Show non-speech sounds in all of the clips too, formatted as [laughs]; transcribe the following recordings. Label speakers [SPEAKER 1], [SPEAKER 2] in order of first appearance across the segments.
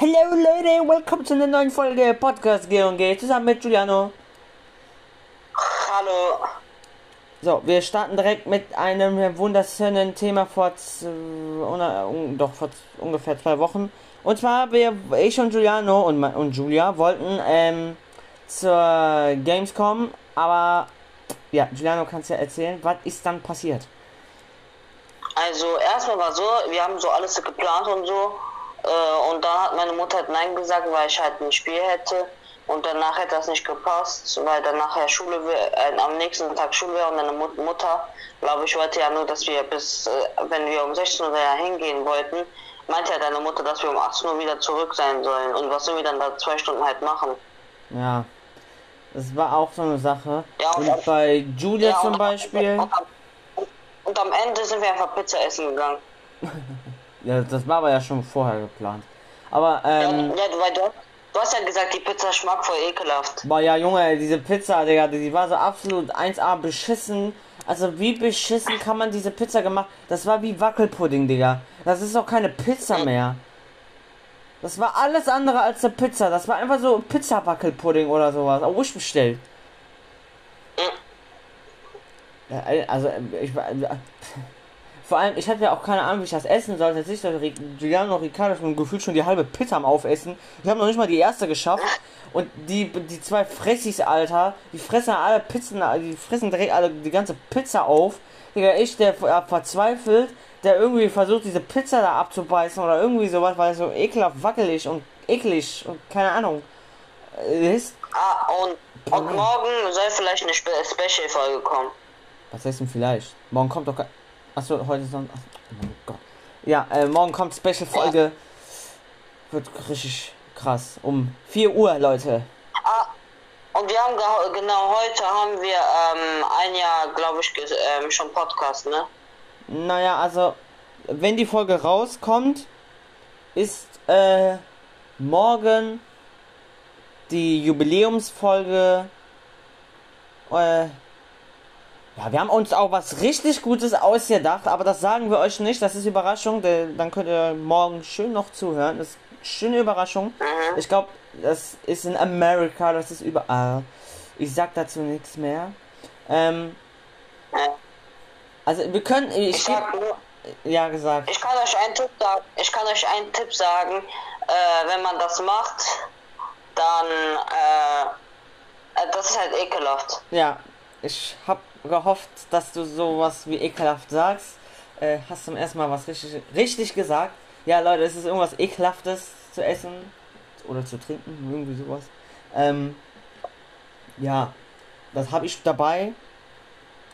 [SPEAKER 1] Hallo Leute, willkommen zu einer neuen Folge Podcast G&G zusammen mit Giuliano.
[SPEAKER 2] Hallo.
[SPEAKER 1] So, wir starten direkt mit einem wunderschönen Thema vor, doch, vor ungefähr zwei Wochen. Und zwar, wir, ich und Giuliano und, und Julia wollten ähm, zur Gamescom, aber ja, Giuliano kannst ja erzählen, was ist dann passiert?
[SPEAKER 2] Also erstmal war so, wir haben so alles geplant und so. Äh, und dann hat meine Mutter halt Nein gesagt, weil ich halt ein Spiel hätte. Und danach hätte das nicht gepasst, weil dann nachher Schule äh, am nächsten Tag Schule wäre und meine Mut Mutter, glaube ich, wollte ja nur, dass wir bis, äh, wenn wir um 16 Uhr ja hingehen wollten, meinte ja deine Mutter, dass wir um 18 Uhr wieder zurück sein sollen. Und was sollen wir dann da zwei Stunden halt machen?
[SPEAKER 1] Ja, das war auch so eine Sache.
[SPEAKER 2] Ja, und-
[SPEAKER 1] und bei Julia
[SPEAKER 2] Ja,
[SPEAKER 1] zum
[SPEAKER 2] und-
[SPEAKER 1] Beispiel,
[SPEAKER 2] Und am, und am Ende sind wir einfach Pizza essen gegangen. [laughs]
[SPEAKER 1] ja, das war aber ja schon vorher geplant. Aber,
[SPEAKER 2] Ja,
[SPEAKER 1] ähm,
[SPEAKER 2] ja, du, weil du, du hast ja gesagt, die Pizza schmeckt voll ekelhaft.
[SPEAKER 1] Boah, ja, Junge, diese Pizza, Digga, die war so absolut 1A beschissen. Also, wie beschissen kann man diese Pizza gemacht? Das war wie Wackelpudding, Digga. Das ist doch keine Pizza mehr. Das war alles andere als eine Pizza. Das war einfach so Pizza-Wackelpudding oder sowas. Auch ich bestellt. Ja, also, ich war. Vor allem, ich hatte ja auch keine Ahnung, wie ich das essen ist der Ri- Giuliano Riccardo schon gefühlt schon die halbe Pizza am Aufessen. Ich habe noch nicht mal die erste geschafft. Und die, die zwei Fressis, Alter, die fressen alle Pizzen, die fressen direkt alle die ganze Pizza auf. Digga, ich, der ver- verzweifelt, der irgendwie versucht, diese Pizza da abzubeißen oder irgendwie sowas, weil es so ekelhaft wackelig und eklig und keine Ahnung äh, ist.
[SPEAKER 2] Ah, und, und morgen soll vielleicht eine Spe Special-Folge kommen.
[SPEAKER 1] Was heißt denn vielleicht? Morgen kommt doch kein. Achso, heute ist Sonntag. Oh mein Gott. Ja, äh, morgen kommt Special-Folge. Wird richtig krass. Um 4 Uhr, Leute.
[SPEAKER 2] Ah, und wir haben geha- genau heute haben wir ähm, ein Jahr, glaube ich, ähm, schon Podcast, ne?
[SPEAKER 1] Naja, also, wenn die Folge rauskommt, ist äh, morgen die Jubiläumsfolge. Äh, ja, wir haben uns auch was richtig Gutes ausgedacht, aber das sagen wir euch nicht. Das ist Überraschung. denn Dann könnt ihr morgen schön noch zuhören. Das ist eine schöne Überraschung. Ich glaube, das ist in Amerika, das ist überall. Ich sag dazu nichts mehr. Ähm, also wir können. Ich,
[SPEAKER 2] Ich sag nur,
[SPEAKER 1] ja gesagt.
[SPEAKER 2] ich kann euch einen Tipp sagen, ich kann euch einen Tipp sagen, äh, wenn man das macht, dann, äh, äh, das ist halt ekelhaft.
[SPEAKER 1] Ja, ich hab gehofft, dass du sowas wie ekelhaft sagst. Äh, hast zum ersten Mal was richtig, richtig gesagt. Ja, Leute, es ist irgendwas ekelhaftes zu essen oder zu trinken, irgendwie sowas. Ähm, ja, das habe ich dabei.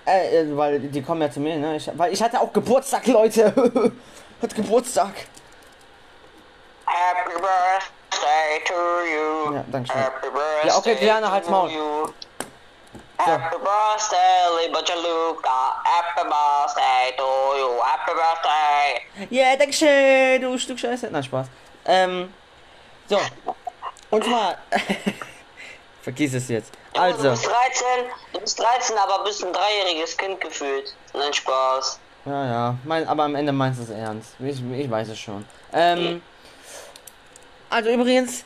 [SPEAKER 1] Äh, äh, weil die kommen ja zu mir, ne? Ich, weil ich hatte auch Geburtstag, Leute. [laughs] Hat Geburtstag.
[SPEAKER 2] Happy birthday to you.
[SPEAKER 1] Ja, danke schön.
[SPEAKER 2] Happy birthday
[SPEAKER 1] Ja, okay, Diana, halt's Maul.
[SPEAKER 2] you. Happy birthday, lieber Gianluca. Happy birthday to you. Happy birthday.
[SPEAKER 1] Ja, yeah, dankeschön, du Stück Scheiße. Nein, Spaß. Ähm, so. Und zwar. [laughs] Vergiss es jetzt.
[SPEAKER 2] Du
[SPEAKER 1] Also.
[SPEAKER 2] bist 13, du bist 13, aber bist ein dreijähriges Kind gefühlt. Nein, Spaß.
[SPEAKER 1] Ja, ja. Mein, aber am Ende meinst du es ernst. Ich, ich weiß es schon. Ähm. Also übrigens.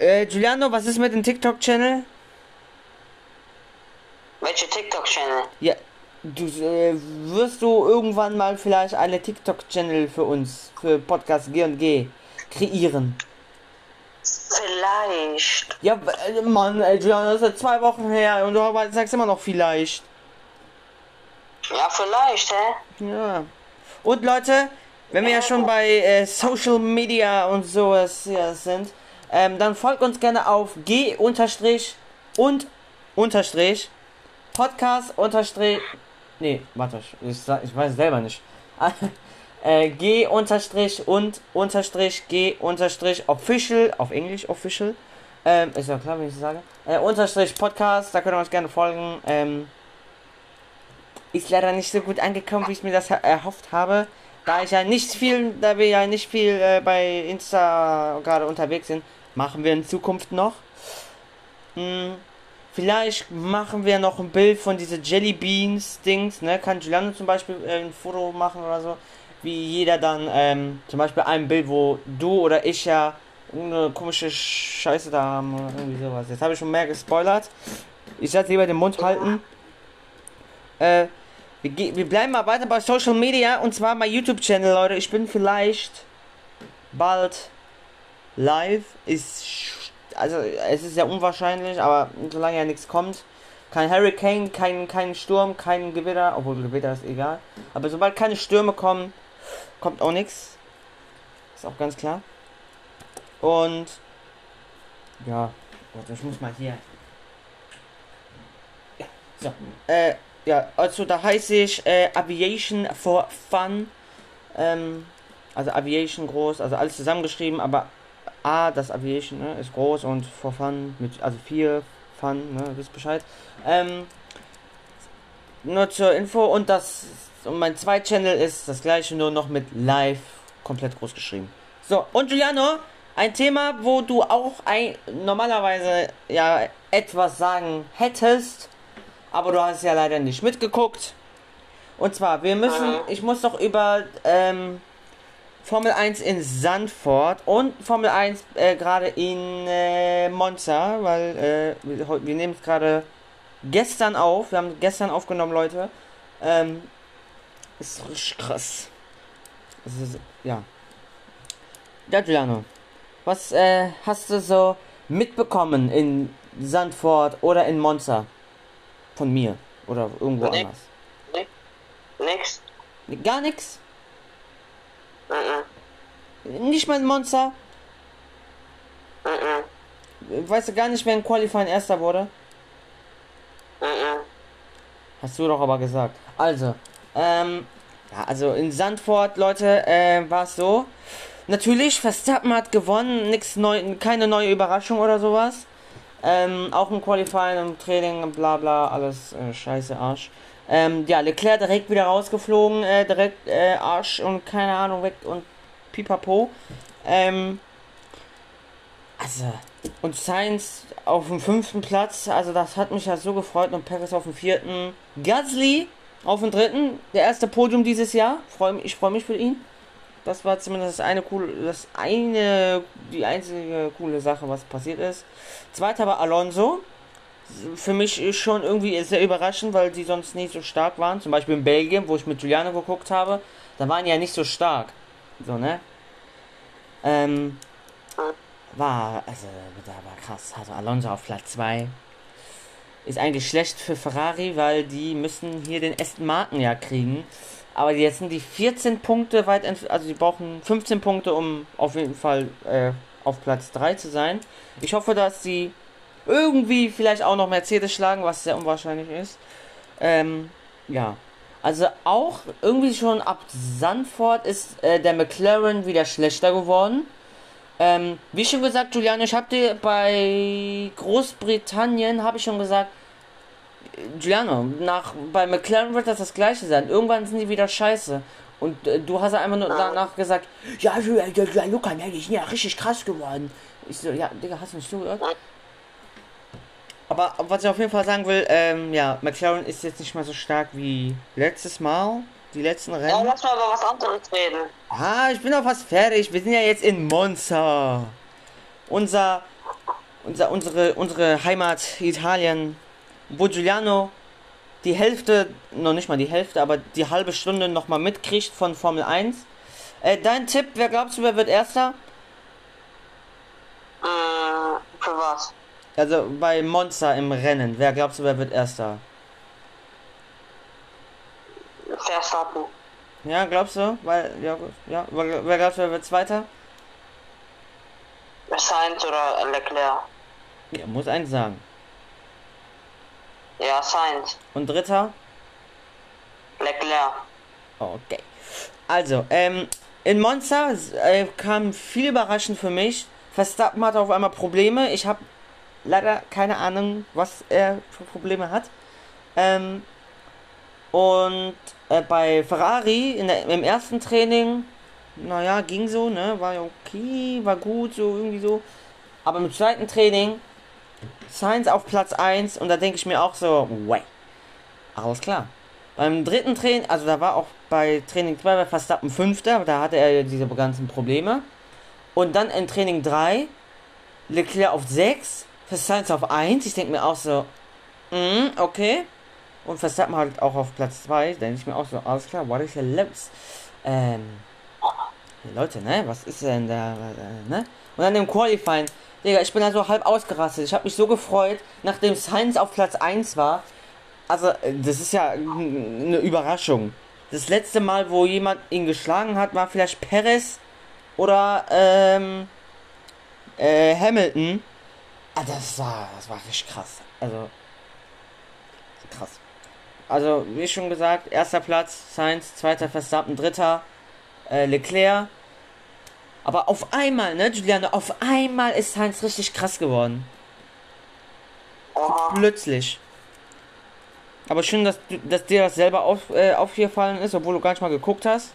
[SPEAKER 1] Äh, Giuliano, was ist mit dem TikTok-Channel?
[SPEAKER 2] Welche TikTok-Channel?
[SPEAKER 1] Ja. Du äh, wirst du irgendwann mal vielleicht eine TikTok-Channel für uns, für Podcast G&G kreieren.
[SPEAKER 2] Vielleicht.
[SPEAKER 1] Ja, äh, Mann, ey, das ist seit zwei Wochen her und du sagst immer noch vielleicht.
[SPEAKER 2] Ja, vielleicht, hä?
[SPEAKER 1] Ja. Und Leute, wenn wir ja schon bei äh, Social Media und sowas hier sind, ähm, dann folgt uns gerne auf G unterstrich und unterstrich Podcast unterstrich. Nee, warte, ich, ich weiß selber nicht. [laughs] äh, G unterstrich und unterstrich G unterstrich official, auf Englisch official. Ähm, ist ja klar, wenn ich das sage. Äh, unterstrich Podcast, da könnt ihr uns gerne folgen. Ähm, ist leider nicht so gut angekommen, wie ich mir das er- erhofft habe. Da ich ja nicht viel, da wir ja nicht viel äh, bei Insta gerade unterwegs sind, machen wir in Zukunft noch. Hm, vielleicht machen wir noch ein Bild von diese Jelly Beans Dings, ne? Kann Giuliano zum Beispiel äh, ein Foto machen oder so. Wie jeder dann, ähm, zum Beispiel ein Bild, wo du oder ich ja irgendeine komische Scheiße da haben oder irgendwie sowas. Jetzt habe ich schon mehr gespoilert. Ich werde lieber den Mund halten. Äh, wir, wir bleiben mal weiter bei Social Media und zwar mein YouTube-Channel, Leute. Ich bin vielleicht bald live. Ist also es ist ja unwahrscheinlich, aber solange ja nichts kommt, kein Hurricane, kein, kein Sturm, kein Gewitter, obwohl Gewitter ist egal. Aber sobald keine Stürme kommen, kommt auch nichts. Ist auch ganz klar. Und ja, warte, ich muss mal hier. Ja, so. Äh, ja, also da heiße ich äh, Aviation for Fun. Ähm, also Aviation groß, also alles zusammengeschrieben, aber A, das Aviation ne, ist groß und for Fun, mit, also 4 Fun, ne, wisst Bescheid. Ähm, nur zur Info und das und mein zweiter Channel ist das gleiche, nur noch mit Live komplett groß geschrieben. So, und Giuliano, ein Thema, wo du auch ein, normalerweise ja etwas sagen hättest, aber du hast ja leider nicht mitgeguckt. Und zwar, wir müssen, ich muss doch über ähm, Formel 1 in Sandford und Formel 1 äh, gerade in äh, Monza, weil äh, wir, wir nehmen es gerade gestern auf. Wir haben gestern aufgenommen, Leute. Ähm, ist richtig krass. Ist, ja. Ja, Giuliano. Was äh, hast du so mitbekommen in Sandford oder in Monza? Von mir. Oder irgendwo
[SPEAKER 2] Nix.
[SPEAKER 1] anders.
[SPEAKER 2] Nix.
[SPEAKER 1] Gar nichts?
[SPEAKER 2] Mhm.
[SPEAKER 1] Nicht mal Monza?
[SPEAKER 2] Mhm.
[SPEAKER 1] Weißt du gar nicht, wer in Qualifying erster wurde?
[SPEAKER 2] Mhm.
[SPEAKER 1] Hast du doch aber gesagt. Also, ähm, ja, also in Sandford, Leute, äh, war es so. Natürlich, Verstappen hat gewonnen, nix neu, keine neue Überraschung oder sowas. Ähm, auch im Qualifying, im Training, bla bla, alles äh, scheiße Arsch. Ähm, ja, Leclerc direkt wieder rausgeflogen, äh, direkt äh, Arsch und keine Ahnung weg und pipapo. Ähm, also, und Sainz auf dem fünften Platz, also das hat mich ja so gefreut und Perez auf dem vierten. Gasly auf dem dritten, der erste Podium dieses Jahr. Freu, ich freue mich für ihn. Das war zumindest das eine coole, das eine, die einzige coole Sache, was passiert ist. Zweiter war Alonso. Für mich schon irgendwie sehr überraschend, weil die sonst nicht so stark waren. Zum Beispiel in Belgien, wo ich mit Giuliano geguckt habe, da waren die ja nicht so stark. So, ne? Ähm, war, also, da war krass. Also Alonso auf Platz 2. Ist eigentlich schlecht für Ferrari, weil die müssen hier den Aston Martin ja kriegen. Aber jetzt sind die 14 Punkte weit entfernt, also die brauchen 15 Punkte, um auf jeden Fall äh, auf Platz 3 zu sein. Ich hoffe, dass sie irgendwie vielleicht auch noch Mercedes schlagen, was sehr unwahrscheinlich ist. Ähm, ja. Also auch irgendwie schon ab Sandford ist äh, der McLaren wieder schlechter geworden. Ähm, wie schon gesagt, Julian, ich habe dir bei Großbritannien, habe ich schon gesagt, Giuliano, nach, bei McLaren wird das das gleiche sein. Irgendwann sind die wieder scheiße. Und äh, du hast ja einfach nur danach gesagt, ja, ja, ja, ja die sind ja richtig krass geworden. Ich so, ja, Digga, hast du nicht zugehört? Aber was ich auf jeden Fall sagen will, ähm, ja, McLaren ist jetzt nicht mehr so stark wie letztes Mal. Die letzten
[SPEAKER 2] Ja,
[SPEAKER 1] Rennen.
[SPEAKER 2] lass mal über was anderes reden.
[SPEAKER 1] Ah, ich bin doch fast fertig. Wir sind ja jetzt in Monza. Unser, unser, unsere, unsere Heimat Italien, wo Giuliano die Hälfte, noch nicht mal die Hälfte, aber die halbe Stunde noch mal mitkriegt von Formel 1. Äh, dein Tipp, wer glaubst du, wer wird Erster?
[SPEAKER 2] Äh, für was?
[SPEAKER 1] Also bei Monza im Rennen, wer glaubst du, wer wird Erster?
[SPEAKER 2] Verstappen.
[SPEAKER 1] Ja, glaubst du? Weil, ja, ja. Wer glaubst du, wer wird Zweiter?
[SPEAKER 2] Sainz oder Leclerc?
[SPEAKER 1] Ja, muss eins sagen.
[SPEAKER 2] Ja, Sainz.
[SPEAKER 1] Und Dritter?
[SPEAKER 2] Leclerc.
[SPEAKER 1] Okay. Also, ähm, in Monza äh, kam viel überraschend für mich. Verstappen hatte auf einmal Probleme. Ich habe leider keine Ahnung, was er für Probleme hat. Ähm, und äh, bei Ferrari in der, im ersten Training, naja, ging so, ne? War ja okay, war gut, so irgendwie so. Aber im zweiten Training, Sainz auf Platz 1 und da denke ich mir auch so, way. Alles klar. Beim dritten Training, also da war auch bei Training 2 bei Verstappen Fünfter, da hatte er diese ganzen Probleme. Und dann in Training 3, Leclerc auf 6, Verstappen auf 1. Ich denke mir auch so, mm, okay. Und Verstappen halt auch auf Platz 2. Denke ich mir auch so, alles klar, what is hier los? Ähm, Leute, ne, was ist denn da, äh, ne? Und dann im Qualifying, Digga, ich bin da so halb ausgerastet. Ich habe mich so gefreut, nachdem Sainz auf Platz 1 war. Also, äh, das ist ja eine Überraschung. Das letzte Mal, wo jemand ihn geschlagen hat, war vielleicht Perez oder ähm, äh, Hamilton. Ah, das war, das war richtig krass. Also, krass. Also, wie schon gesagt, erster Platz, Sainz, zweiter Verstappen, dritter äh, Leclerc. Aber auf einmal, ne, Juliane, auf einmal ist Sainz richtig krass geworden.
[SPEAKER 2] Oha.
[SPEAKER 1] Plötzlich. Aber schön, dass, du- dass dir das selber auf, äh, aufgefallen ist, obwohl du gar nicht mal geguckt hast.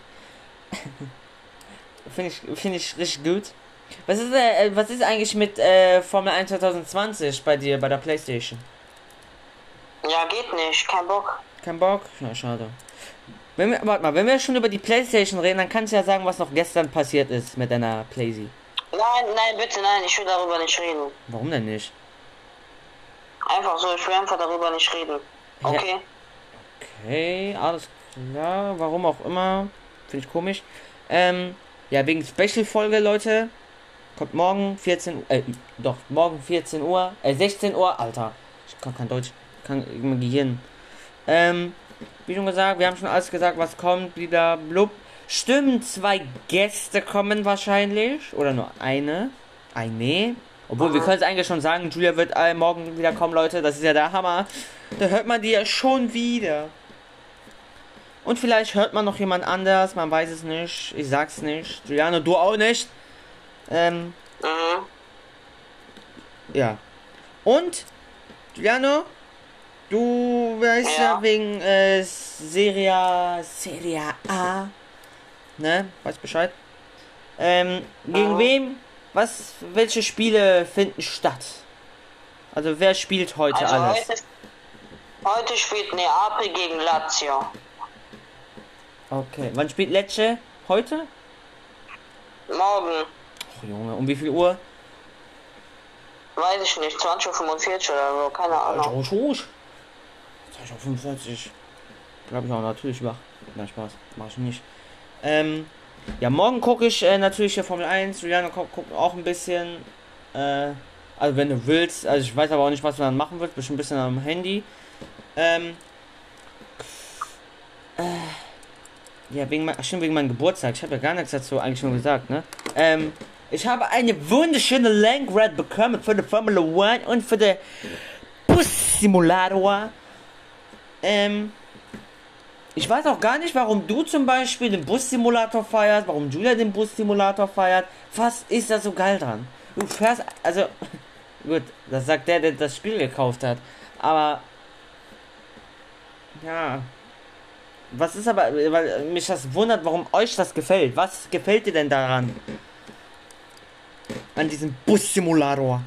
[SPEAKER 1] [laughs] Finde ich, find ich richtig gut. Was ist, äh, was ist eigentlich mit äh, Formel 1 2020 bei dir, bei der Playstation?
[SPEAKER 2] Ja, geht nicht, kein Bock.
[SPEAKER 1] Kein Bock? Na, schade. Wenn wir, warte mal, wenn wir schon über die Playstation reden, dann kannst du ja sagen, was noch gestern passiert ist mit deiner Playsee.
[SPEAKER 2] Nein, nein, bitte, nein, ich will darüber nicht reden.
[SPEAKER 1] Warum denn nicht?
[SPEAKER 2] Einfach so, ich will einfach darüber nicht reden. Okay?
[SPEAKER 1] Okay, alles klar. Warum auch immer. Finde ich komisch. Ähm, ja, wegen Special-Folge, Leute. Kommt morgen 14 Uhr. Äh, doch, morgen 14 Uhr. Äh, 16 Uhr. Alter. Ich kann kein Deutsch. Kann mein Gehirn. Ähm, wie schon gesagt, wir haben schon alles gesagt, was kommt. Wieder blub. Stimmt, zwei Gäste kommen wahrscheinlich. Oder nur eine. Eine. Obwohl, wir können es eigentlich schon sagen, Julia wird äh, morgen wieder kommen, Leute. Das ist ja der Hammer. Da hört man die ja schon wieder. Und vielleicht hört man noch jemand anders, man weiß es nicht. Ich sag's nicht. Juliano, du auch nicht. Ähm,
[SPEAKER 2] Mhm.
[SPEAKER 1] ja. Und, Juliano, du weißt ja, wegen äh, Serie, Serie A. Ne? Weißt Bescheid? Ähm, gegen
[SPEAKER 2] Mhm.
[SPEAKER 1] wem? Was, welche Spiele finden statt? Also wer spielt heute
[SPEAKER 2] Also
[SPEAKER 1] alles?
[SPEAKER 2] heute, heute spielt Neapel gegen Lazio.
[SPEAKER 1] Okay, wann spielt Lecce? Heute?
[SPEAKER 2] Morgen,
[SPEAKER 1] Junge, um wie viel Uhr?
[SPEAKER 2] weiß ich nicht, 20.45 Uhr oder so, keine Ahnung.
[SPEAKER 1] Rusch, rusch. 2045. Glaube ich auch natürlich wach. Na Spaß, mach ich nicht. Ähm, ja, morgen gucke ich äh, natürlich hier Formel 1. Juliana guckt guck auch ein bisschen. Äh, also wenn du willst. Also ich weiß aber auch nicht, was du dann machen willst. Bestimmt ein bisschen am Handy. Ähm, äh, ja, wegen, mein, stimmt, wegen meinem Geburtstag. Ich habe ja gar nichts dazu eigentlich schon gesagt, ne? Ähm, ich habe eine wunderschöne Lenkrad bekommen für die Formula One und für den Bus-Simulator. Ähm, ich weiß auch gar nicht, warum du zum Beispiel den Bus-Simulator feierst, warum Julia den Bus-Simulator feiert. Was ist da so geil dran? Du fährst, also, [laughs] gut, das sagt der, der das Spiel gekauft hat. Aber, ja, was ist aber, weil mich das wundert, warum euch das gefällt. Was gefällt dir denn daran? An diesem Bus-Simulator.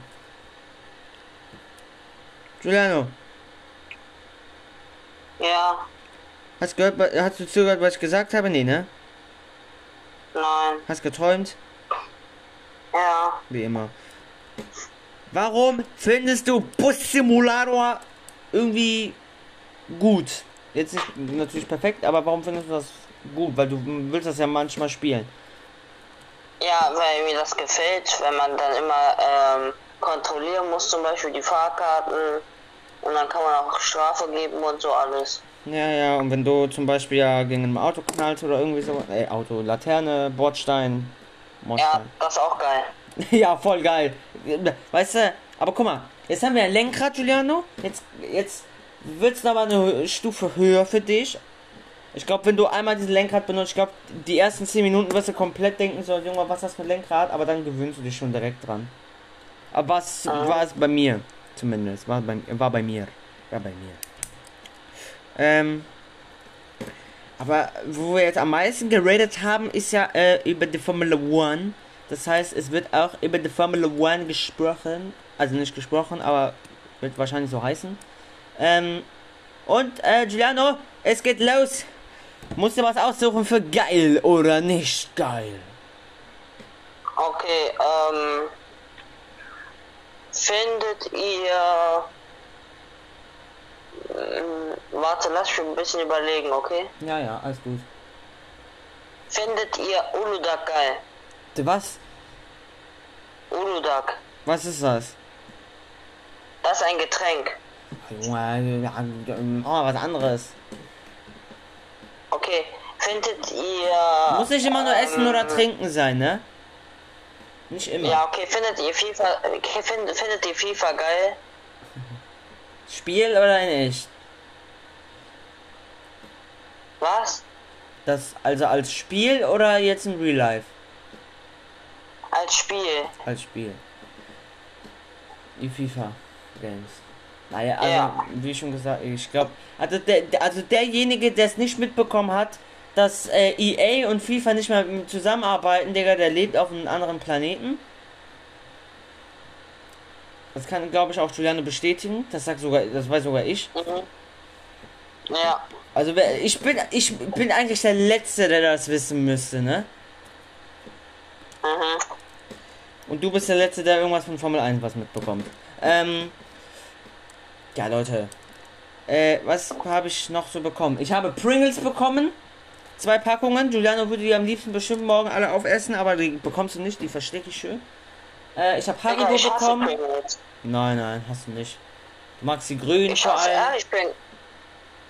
[SPEAKER 1] Giuliano,
[SPEAKER 2] Ja,
[SPEAKER 1] hast, gehört, hast du zugehört, was ich gesagt habe? Nee, ne?
[SPEAKER 2] nein,
[SPEAKER 1] Hast geträumt?
[SPEAKER 2] ja.
[SPEAKER 1] Wie immer. Warum findest du Bus-Simulator irgendwie gut? Jetzt nicht natürlich perfekt, aber warum findest du das gut? Weil du willst das ja manchmal spielen.
[SPEAKER 2] Ja, weil mir das gefällt, wenn man dann immer ähm, kontrollieren muss, zum Beispiel die Fahrkarten. Und dann kann man auch Strafe geben und so alles.
[SPEAKER 1] Ja, ja, und wenn du zum Beispiel ja gegen ein Auto knallst oder irgendwie so, ey, Auto, Laterne, Bordstein,
[SPEAKER 2] Ja,
[SPEAKER 1] Mordstein.
[SPEAKER 2] das ist auch geil. [laughs]
[SPEAKER 1] Ja. voll geil. Weißt du, aber guck mal, jetzt haben wir ein Lenkrad, Giuliano. Jetzt, jetzt wird's noch mal eine Stufe höher für dich. Ich glaube, wenn du einmal dieses Lenkrad benutzt, ich glaube, die ersten 10 Minuten wirst du komplett denken, so, Junge, was ist das für ein Lenkrad? Aber dann gewöhnst du dich schon direkt dran. Aber was
[SPEAKER 2] Ah.
[SPEAKER 1] war es bei mir? Zumindest. War bei, war bei mir. War bei mir. Ähm. Aber wo wir jetzt am meisten geradet haben, ist ja äh, über die Formula One. Das heißt, es wird auch über die Formula One gesprochen. Also nicht gesprochen, aber wird wahrscheinlich so heißen. Ähm, und äh, Giuliano, es geht los. Musst du was aussuchen für geil oder nicht geil?
[SPEAKER 2] Okay, ähm. Findet ihr. Ähm, warte, lass mich ein bisschen überlegen, okay?
[SPEAKER 1] Ja, ja, alles gut.
[SPEAKER 2] Findet ihr Uludag geil?
[SPEAKER 1] Was?
[SPEAKER 2] Uludag.
[SPEAKER 1] Was ist das?
[SPEAKER 2] Das ist ein Getränk.
[SPEAKER 1] Wir was anderes.
[SPEAKER 2] Findet ihr.
[SPEAKER 1] Muss nicht immer nur essen
[SPEAKER 2] ähm,
[SPEAKER 1] oder trinken sein, ne? Nicht immer.
[SPEAKER 2] Ja, okay, findet ihr FIFA. Okay, findet, findet ihr FIFA geil?
[SPEAKER 1] Spiel oder in echt?
[SPEAKER 2] Was?
[SPEAKER 1] Das also als Spiel oder jetzt in Real Life?
[SPEAKER 2] Als Spiel.
[SPEAKER 1] Als Spiel. Die FIFA Games. Naja, also
[SPEAKER 2] Ja.
[SPEAKER 1] wie schon gesagt, ich glaube, also der- also derjenige, der es nicht mitbekommen hat, dass äh, EA und FIFA nicht mehr zusammenarbeiten, Digga, der lebt auf einem anderen Planeten. Das kann, glaube ich, auch Giuliano bestätigen. Das sagt sogar, das weiß sogar ich.
[SPEAKER 2] Mhm. Ja.
[SPEAKER 1] Also ich bin, ich bin eigentlich der Letzte, der das wissen müsste, ne?
[SPEAKER 2] Mhm.
[SPEAKER 1] Und du bist der Letzte, der irgendwas von Formel 1 was mitbekommt. Ähm. Ja, Leute. Äh, was habe ich noch so bekommen? Ich habe Pringles bekommen. Zwei Packungen. Giuliano würde die am liebsten bestimmt morgen alle aufessen, aber die bekommst du nicht, die verstecke ich schön. Äh, ich habe Haribo
[SPEAKER 2] ich
[SPEAKER 1] bekommen. Nein, nein, hast du nicht. Du magst die grünen
[SPEAKER 2] Ich
[SPEAKER 1] vor allem.
[SPEAKER 2] ehrlich Pringles.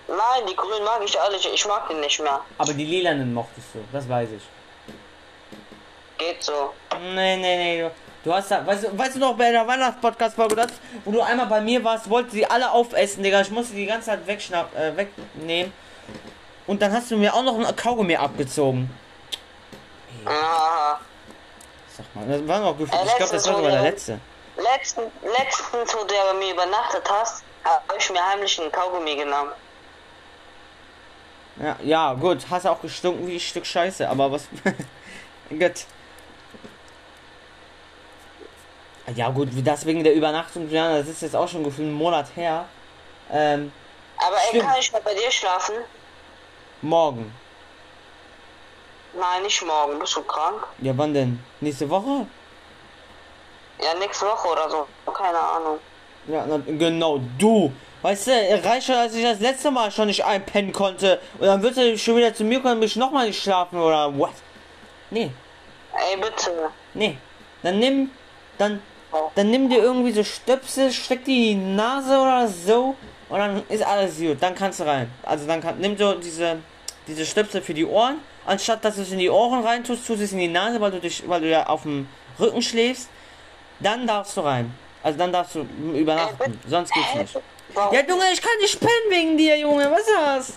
[SPEAKER 2] Nein, die grünen mag ich alle. Ich mag die nicht mehr.
[SPEAKER 1] Aber die lilanen mochtest du, das weiß ich.
[SPEAKER 2] Geht so.
[SPEAKER 1] Nee, nee, nee. Du, hast da, weißt du, weißt du noch bei der Weihnachtspodcast-Folge, wo du einmal bei mir warst, wollte sie alle aufessen, Digga. Ich musste die ganze Zeit wegschnapp, äh, wegnehmen. Und dann hast du mir auch noch ein Kaugummi abgezogen.
[SPEAKER 2] Aha.
[SPEAKER 1] Sag mal, das war noch gefühlt.
[SPEAKER 2] Äh,
[SPEAKER 1] Ich glaube, das war sogar der letzte.
[SPEAKER 2] Letzten, letztens, wo du ja bei mir übernachtet hast, habe ich mir heimlich einen Kaugummi genommen.
[SPEAKER 1] Ja, ja, gut. Hast auch gestunken wie ein Stück Scheiße, aber was. [laughs] gut. Ja, gut, wie das wegen der Übernachtung, ja, das ist jetzt auch schon gefühlt einen Monat her. Ähm,
[SPEAKER 2] Aber ey, kann ich mal bei dir schlafen?
[SPEAKER 1] Morgen.
[SPEAKER 2] Nein, nicht morgen. Bist du krank?
[SPEAKER 1] Ja, wann denn? Nächste Woche?
[SPEAKER 2] Ja, nächste Woche oder so. Keine Ahnung.
[SPEAKER 1] Ja, na, genau, du. Weißt du, reicht schon, als ich das letzte Mal schon nicht einpennen konnte. Und dann wird er schon wieder zu mir kommen und mich nochmal nicht schlafen oder what? Nee,
[SPEAKER 2] Ey, bitte.
[SPEAKER 1] nee. Dann nimm, dann,
[SPEAKER 2] Oh.
[SPEAKER 1] dann nimm dir irgendwie so Stöpsel, steck die in die Nase oder so. Und dann ist alles gut. Dann kannst du rein. Also dann kann, nimm so diese, diese Stöpsel für die Ohren. Anstatt dass du es in die Ohren rein tust, tust du es in die Nase, weil du dich, weil du ja auf dem Rücken schläfst. Dann darfst du rein. Also dann darfst du übernachten. Sonst geht's nicht. Ja, Junge, ich kann nicht pennen wegen dir, Junge. Was ist das?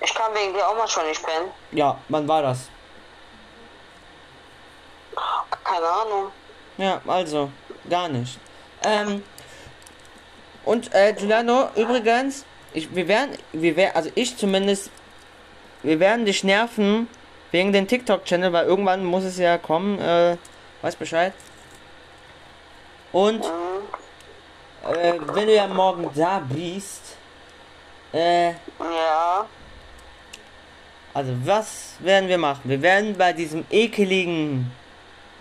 [SPEAKER 2] Ich kann wegen dir auch mal schon nicht pennen.
[SPEAKER 1] Ja, wann war das?
[SPEAKER 2] Keine Ahnung.
[SPEAKER 1] Ja, also, gar nicht. Ähm, und, äh, Giuliano, übrigens, ich, wir werden, wir werden, also ich zumindest, wir werden dich nerven wegen den TikTok-Channel, weil irgendwann muss es ja kommen, äh, weiß Bescheid. Und, äh, wenn du ja morgen da bist, äh,
[SPEAKER 2] Ja.
[SPEAKER 1] Also was werden wir machen? Wir werden bei diesem ekeligen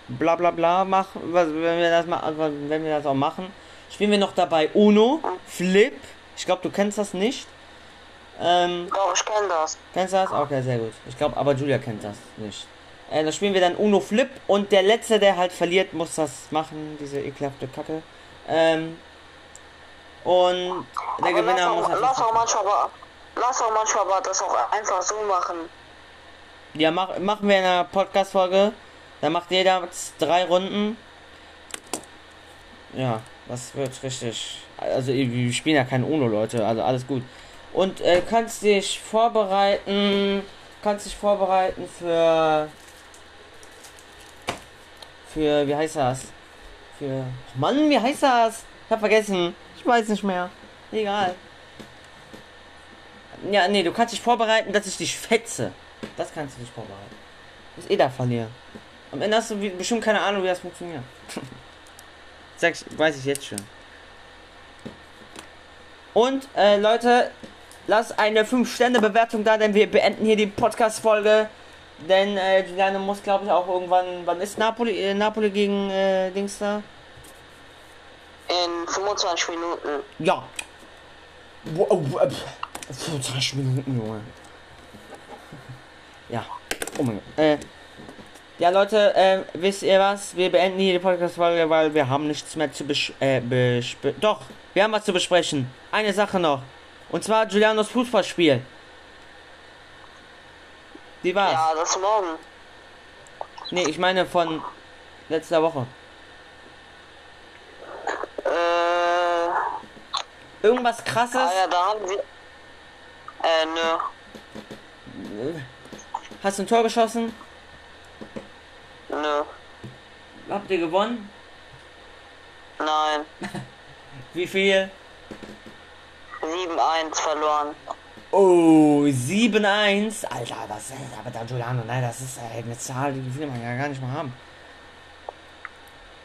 [SPEAKER 1] bla bla bla machen, was, wenn wir das ma- also wenn wir das auch machen, spielen wir noch dabei Uno, Flip. Ich glaube, du kennst das nicht. Ähm,
[SPEAKER 2] Doch, ich kenne das.
[SPEAKER 1] kennst du das? Okay, sehr gut. Ich glaube, aber Julia kennt das nicht. Äh, da spielen wir dann Uno Flip und der letzte, der halt verliert, muss das machen, diese ekelhafte Kacke. Ähm, und der
[SPEAKER 2] Aber
[SPEAKER 1] Gewinner
[SPEAKER 2] lass
[SPEAKER 1] muss
[SPEAKER 2] auch,
[SPEAKER 1] halt
[SPEAKER 2] lass auch manchmal lass auch manchmal das auch einfach so machen.
[SPEAKER 1] Ja, mach, machen wir in einer Podcast-Folge. Da macht jeder drei Runden. Ja, das wird richtig. Also, wir spielen ja kein Uno, Leute. Also, alles gut. Und äh, kannst dich vorbereiten. Kannst dich vorbereiten für. Für. Wie heißt das? Für. Oh Mann, wie heißt das? Ich hab vergessen. Ich weiß nicht mehr. Egal. Ja, nee, du kannst dich vorbereiten, dass ich dich fetze. Das kannst du dich vorbereiten. Du musst eh da verlieren. Am Ende hast du bestimmt keine Ahnung, wie das funktioniert. [laughs] Sag ich, weiß ich jetzt schon. Und, äh, Leute, lasst eine 5-Sterne-Bewertung da, denn wir beenden hier die Podcast-Folge. Denn äh, Giuliano muss, glaube ich, auch irgendwann. Wann ist Napoli, äh, Napoli gegen äh, Dings da?
[SPEAKER 2] In 25 Minuten.
[SPEAKER 1] Ja. Wow, äh, 25 Minuten, Junge. Ja. Oh mein Gott. Äh, ja, Leute, äh, wisst ihr was? Wir beenden hier die Podcast-Folge, weil wir haben nichts mehr zu besch äh, besp Doch, wir haben was zu besprechen. Eine Sache noch. Und zwar Giulianos Fußballspiel. Wie war's?
[SPEAKER 2] Ja, das morgen.
[SPEAKER 1] Nee, ich meine von letzter Woche.
[SPEAKER 2] Äh,
[SPEAKER 1] Irgendwas krasses?
[SPEAKER 2] ah ja, da haben wir. Äh, nö.
[SPEAKER 1] Hast du ein Tor geschossen?
[SPEAKER 2] Nö.
[SPEAKER 1] Habt ihr gewonnen?
[SPEAKER 2] Nein. [laughs]
[SPEAKER 1] Wie viel?
[SPEAKER 2] 7-1 verloren.
[SPEAKER 1] Oh, 7-1. Alter, das ist aber da Giuliano, nein, das ist eine Zahl, die will man ja gar nicht mal haben.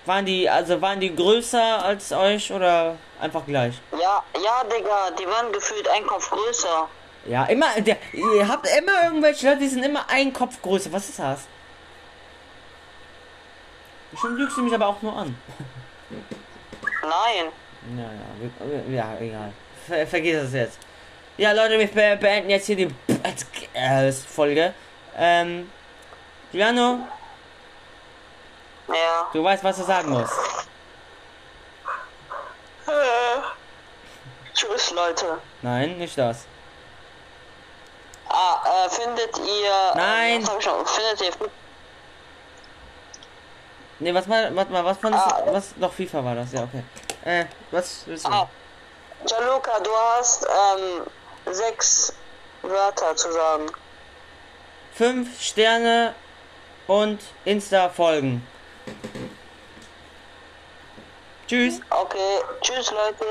[SPEAKER 1] Waren die, also waren die größer als euch oder einfach gleich?
[SPEAKER 2] Ja, ja, Digga, die waren gefühlt ein Kopf größer.
[SPEAKER 1] Ja, immer, der, ihr habt immer irgendwelche Leute, die sind immer ein Kopf größer. Was ist das? Schon lügst du mich aber auch nur an.
[SPEAKER 2] Nein.
[SPEAKER 1] Ja, ja, wir- ja, egal. Ver vergiss es jetzt. Ja, Leute, wir be beenden jetzt hier die äh, Folge. Ähm, Giuliano,
[SPEAKER 2] Ja.
[SPEAKER 1] du weißt, was du sagen musst.
[SPEAKER 2] Äh. Tschüss, Leute.
[SPEAKER 1] Nein, nicht das.
[SPEAKER 2] Ah, äh, findet ihr.
[SPEAKER 1] Nein.
[SPEAKER 2] Äh? Findet ihr.
[SPEAKER 1] Nee, was mal, warte mal, was fandest
[SPEAKER 2] Ah,
[SPEAKER 1] was, doch FIFA war das, ja, okay. Äh, was willst du?
[SPEAKER 2] Ah. Gianluca, du hast ähm, sechs Wörter zu sagen.
[SPEAKER 1] Fünf Sterne und Insta folgen. Tschüss.
[SPEAKER 2] Okay, tschüss, Leute.